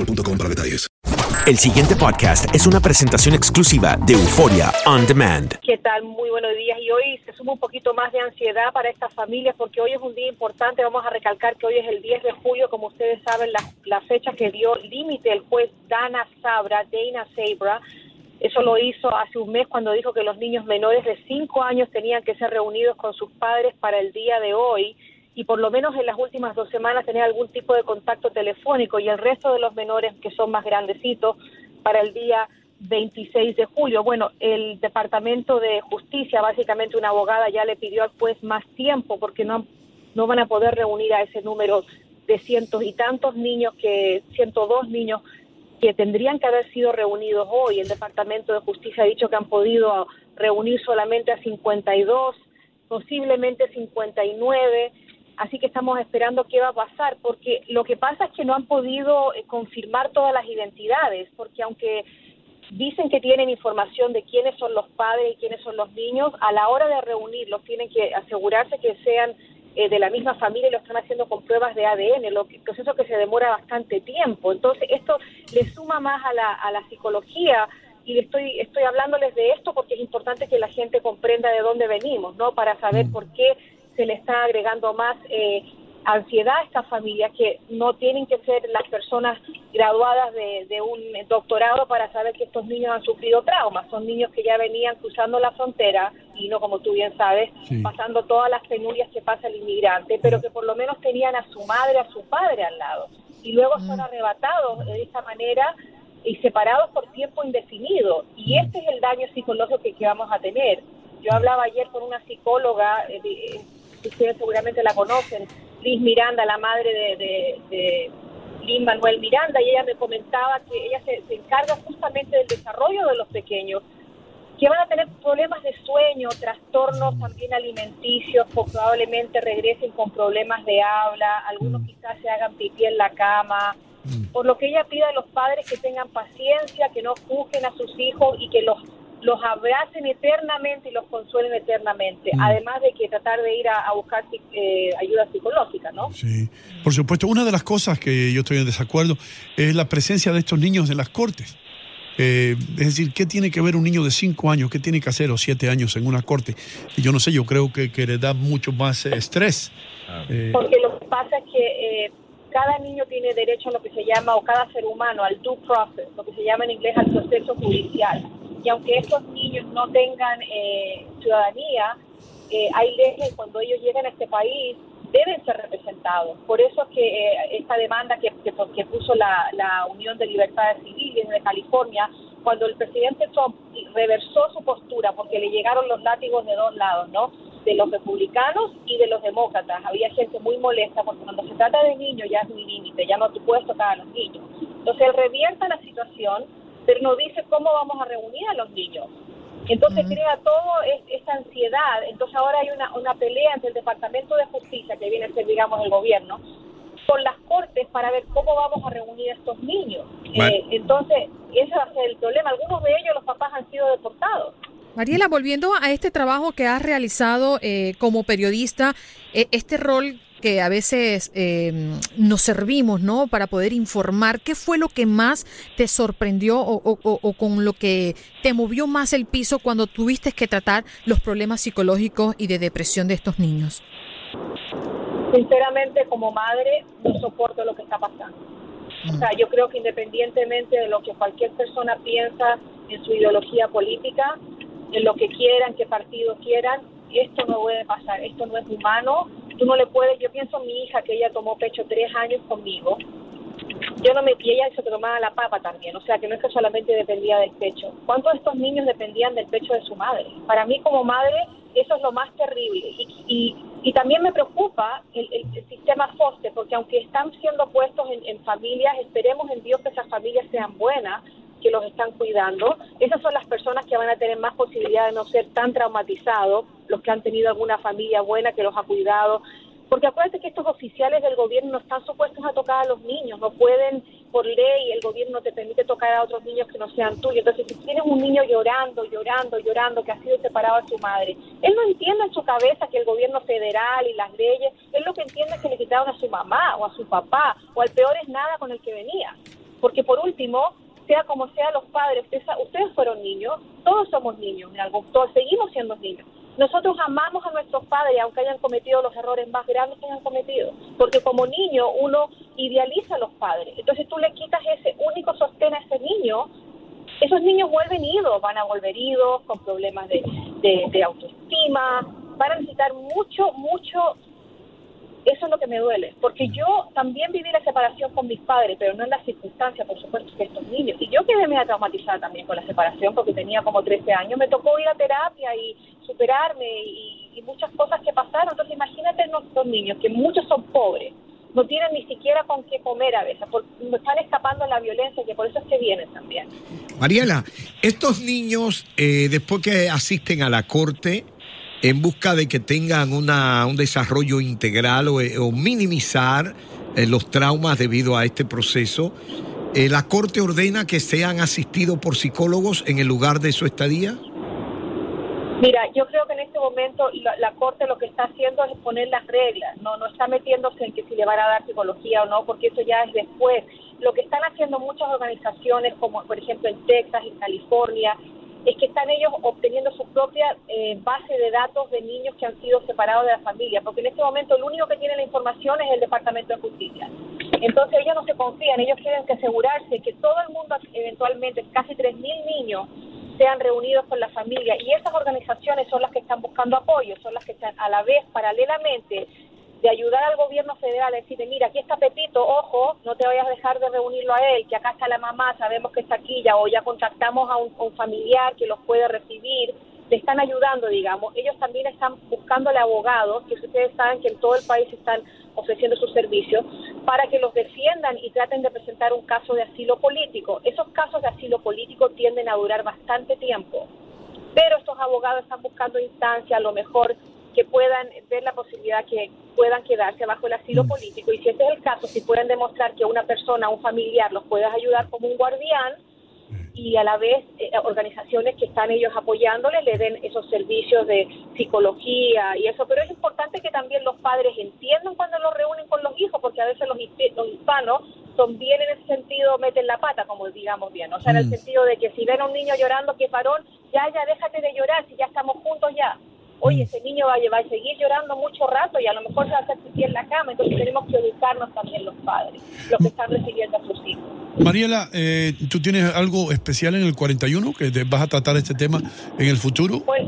boostmobile.com para detalles. El siguiente podcast es una presentación exclusiva de Euforia On Demand. ¿Qué tal? Muy buenos días. Y hoy se suma un poquito más de ansiedad para estas familias porque hoy es un día importante. Vamos a recalcar que hoy es el 10 de julio, como ustedes saben, la, la fecha que dio límite el juez Dana Sabra, Dana Sabra. Eso lo hizo hace un mes cuando dijo que los niños menores de 5 años tenían que ser reunidos con sus padres para el día de hoy y por lo menos en las últimas dos semanas tener algún tipo de contacto telefónico y el resto de los menores que son más grandecitos para el día 26 de julio. Bueno, el Departamento de Justicia, básicamente una abogada ya le pidió al juez más tiempo porque no, no van a poder reunir a ese número de cientos y tantos niños que 102 niños que tendrían que haber sido reunidos hoy. El Departamento de Justicia ha dicho que han podido reunir solamente a 52, posiblemente 59. Así que estamos esperando qué va a pasar, porque lo que pasa es que no han podido eh, confirmar todas las identidades, porque aunque dicen que tienen información de quiénes son los padres y quiénes son los niños, a la hora de reunirlos tienen que asegurarse que sean eh, de la misma familia y lo están haciendo con pruebas de ADN, lo que, proceso que se demora bastante tiempo. Entonces, esto le suma más a la, a la psicología y estoy, estoy hablándoles de esto porque es importante que la gente comprenda de dónde venimos, ¿no? Para saber por qué se le está agregando más eh, ansiedad a estas familias que no tienen que ser las personas graduadas de, de un doctorado para saber que estos niños han sufrido traumas. Son niños que ya venían cruzando la frontera y no, como tú bien sabes, pasando todas las penurias que pasa el inmigrante, pero que por lo menos tenían a su madre, a su padre al lado. Y luego son arrebatados de esta manera y separados por tiempo indefinido. Y este es el daño psicológico que, que vamos a tener. Yo hablaba ayer con una psicóloga, eh, ustedes seguramente la conocen, Liz Miranda, la madre de, de, de Lin Manuel Miranda, y ella me comentaba que ella se, se encarga justamente del desarrollo de los pequeños, que van a tener problemas de sueño, trastornos también alimenticios, probablemente regresen con problemas de habla, algunos quizás se hagan pipí en la cama, por lo que ella pide a los padres que tengan paciencia, que no juzguen a sus hijos y que los los abracen eternamente y los consuelen eternamente, además de que tratar de ir a, a buscar eh, ayuda psicológica, ¿no? Sí, por supuesto. Una de las cosas que yo estoy en desacuerdo es la presencia de estos niños en las cortes. Eh, es decir, ¿qué tiene que ver un niño de 5 años? ¿Qué tiene que hacer o 7 años en una corte? Y yo no sé, yo creo que, que le da mucho más eh, estrés. Eh, Porque lo que pasa es que eh, cada niño tiene derecho a lo que se llama, o cada ser humano, al due process, lo que se llama en inglés al proceso judicial. Y aunque estos niños no tengan eh, ciudadanía, eh, hay leyes cuando ellos llegan a este país deben ser representados. Por eso es que eh, esta demanda que, que, puso la, la, Unión de Libertades Civiles de California, cuando el presidente Trump reversó su postura porque le llegaron los látigos de dos lados, ¿no? De los republicanos y de los demócratas. Había gente muy molesta porque cuando se trata de niños ya es mi límite, ya no te puedes tocar a los niños. Entonces revierta la situación, pero no dice cómo vamos a reunir a los niños. Entonces crea todo esta ansiedad. Entonces ahora hay una, una pelea entre el Departamento de Justicia, que viene a ser, digamos, el gobierno, con las cortes para ver cómo vamos a reunir a estos niños. Eh, entonces, ese va a ser el problema. Algunos de ellos, los papás, han sido deportados. Mariela, volviendo a este trabajo que has realizado eh, como periodista, eh, este rol que a veces eh, nos servimos, ¿no? Para poder informar, ¿qué fue lo que más te sorprendió o, con lo que te movió más el piso cuando tuviste que tratar los problemas psicológicos y de depresión de estos niños? Sinceramente, como madre, no soporto lo que está pasando. O sea, yo creo que independientemente de lo que cualquier persona piensa en su ideología política, en lo que quieran, qué partido quieran, esto no puede pasar, esto no es humano, tú no le puedes, yo pienso en mi hija que ella tomó pecho tres años conmigo, yo no me, y ella se tomaba la papa también, o sea que no es que solamente dependía del pecho. ¿Cuántos de estos niños dependían del pecho de su madre? Para mí como madre eso es lo más terrible y, y, y también me preocupa el, el, sistema foster, porque aunque están siendo puestos en, en familias, esperemos en Dios que esas familias sean buenas, que los están cuidando. Esas son las personas que van a tener más posibilidad de no ser tan traumatizados, los que han tenido alguna familia buena que los ha cuidado. Porque acuérdate que estos oficiales del gobierno no están supuestos a tocar a los niños, no pueden, por ley, el gobierno te permite tocar a otros niños que no sean tuyos. Entonces, si tienes un niño llorando, llorando, llorando, que ha sido separado de su madre, él no entiende en su cabeza que el gobierno federal y las leyes, él lo que entiende es que le quitaron a su mamá o a su papá, o al peor es nada con el que venía. Porque por último, sea como sea los padres, ustedes, fueron niños, todos somos niños, todos seguimos siendo niños. Nosotros amamos a nuestros padres, aunque hayan cometido los errores más grandes que hayan cometido, porque como niño uno idealiza a los padres. Entonces tú le quitas ese único sostén a ese niño, esos niños vuelven idos, van a volver idos, con problemas de, de autoestima, van a necesitar mucho, mucho eso es lo que me duele, porque yo también viví la separación con mis padres, pero no en las circunstancias, por supuesto, que estos niños. Y yo quedé media traumatizada también con la separación, porque tenía como 13 años. Me tocó ir a terapia y superarme y, muchas cosas que pasaron. Entonces, imagínate nuestros niños, que muchos son pobres, no tienen ni siquiera con qué comer a veces, están escapando de la violencia, que por eso es que vienen también. Mariela, estos niños, eh, después que asisten a la corte, en busca de que tengan una, un desarrollo integral o, eh, minimizar eh, los traumas debido a este proceso. Eh, ¿La Corte ordena que sean asistidos por psicólogos en el lugar de su estadía? Mira, yo creo que en este momento la, la, Corte lo que está haciendo es poner las reglas, no, no está metiéndose en que si le van a dar psicología o no, porque eso ya es después. Lo que están haciendo muchas organizaciones, como por ejemplo en Texas, en California, es que están ellos obteniendo su propia eh, base de datos de niños que han sido separados de la familia, porque en este momento el único que tiene la información es el Departamento de Justicia. Entonces ellos no se confían, ellos quieren que asegurarse que todo el mundo, eventualmente casi 3.000 niños, sean reunidos con la familia y esas organizaciones son las que están buscando apoyo, son las que están a la vez, paralelamente, de ayudar al gobierno federal a decirle, mira, aquí está Pepito, ojo, no te vayas a dejar de reunirlo a él, que acá está la mamá, sabemos que está aquí, ya, o ya contactamos a un, familiar que los puede recibir, le están ayudando, digamos. Ellos también están buscándole abogados, que ustedes saben que en todo el país están ofreciendo sus servicios, para que los defiendan y traten de presentar un caso de asilo político. Esos casos de asilo político tienden a durar bastante tiempo, pero estos abogados están buscando instancias, a lo mejor que puedan ver la posibilidad que puedan quedarse bajo el asilo mm. político. Y si ese es el caso, si pueden demostrar que una persona, un familiar los puede ayudar como un guardián y a la vez eh, organizaciones que están ellos apoyándoles le den esos servicios de psicología y eso, pero es importante que también los padres entiendan cuando los reúnen con los hijos, porque a veces los, los hispanos son bien en ese sentido, meten la pata, como digamos bien, o sea, en el mm. sentido de que si ven a un niño llorando, que parón, ya, ya, déjate de llorar, si ya estamos juntos ya oye, ese niño va a, llevar, a seguir llorando mucho rato y a lo mejor se va a hacer pipí en la cama, entonces tenemos que educarnos también los padres, los que están recibiendo a sus hijos. Mariela, eh, ¿tú tienes algo especial en el 41 que vas a tratar este tema en el futuro? Pues,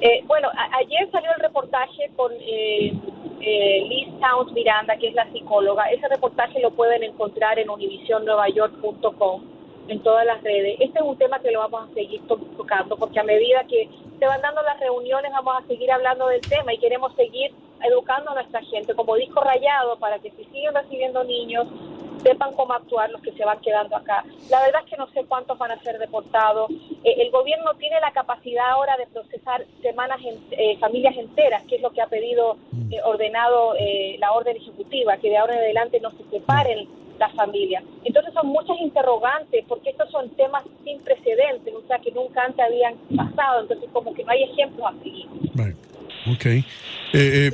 eh, bueno, ayer salió el reportaje con... Eh, eh, Liz Towns Miranda, que es la psicóloga. Ese reportaje lo pueden encontrar en univisionnuevayork.com, en todas las redes. Este es un tema que lo vamos a seguir tocando, porque a medida que se van dando las reuniones vamos a seguir hablando del tema y queremos seguir educando a nuestra gente, como dijo Rayado, para que si siguen recibiendo niños, sepan cómo actuar los que se van quedando acá. La verdad es que no sé cuántos van a ser deportados. Eh, el gobierno tiene la capacidad ahora de procesar semanas, eh, familias enteras, que es lo que ha pedido, eh, ordenado la orden ejecutiva, que de ahora en adelante no se separen las familias. Entonces son muchas interrogantes, porque estos son temas sin precedentes, o sea, que nunca antes habían pasado, entonces como que no hay ejemplos a seguir. Ok. Eh, eh,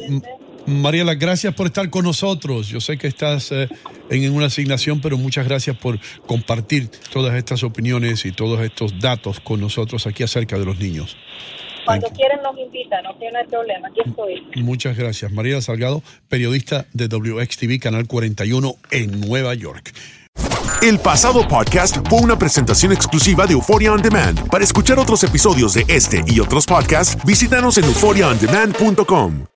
Mariela, gracias por estar con nosotros. Yo sé que estás eh, en una asignación, pero muchas gracias por compartir todas estas opiniones y todos estos datos con nosotros aquí acerca de los niños. Cuando quieren nos invitan, no tiene problema, aquí estoy. Muchas gracias. Mariela Salgado, periodista de WXTV, Canal 41 en Nueva York. El pasado podcast fue una presentación exclusiva de Euphoria On Demand. Para escuchar otros episodios de este y otros podcasts, visítanos en euphoriaondemand.com.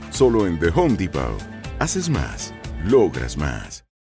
Solo en The Home Depot. Haces más. Logras más.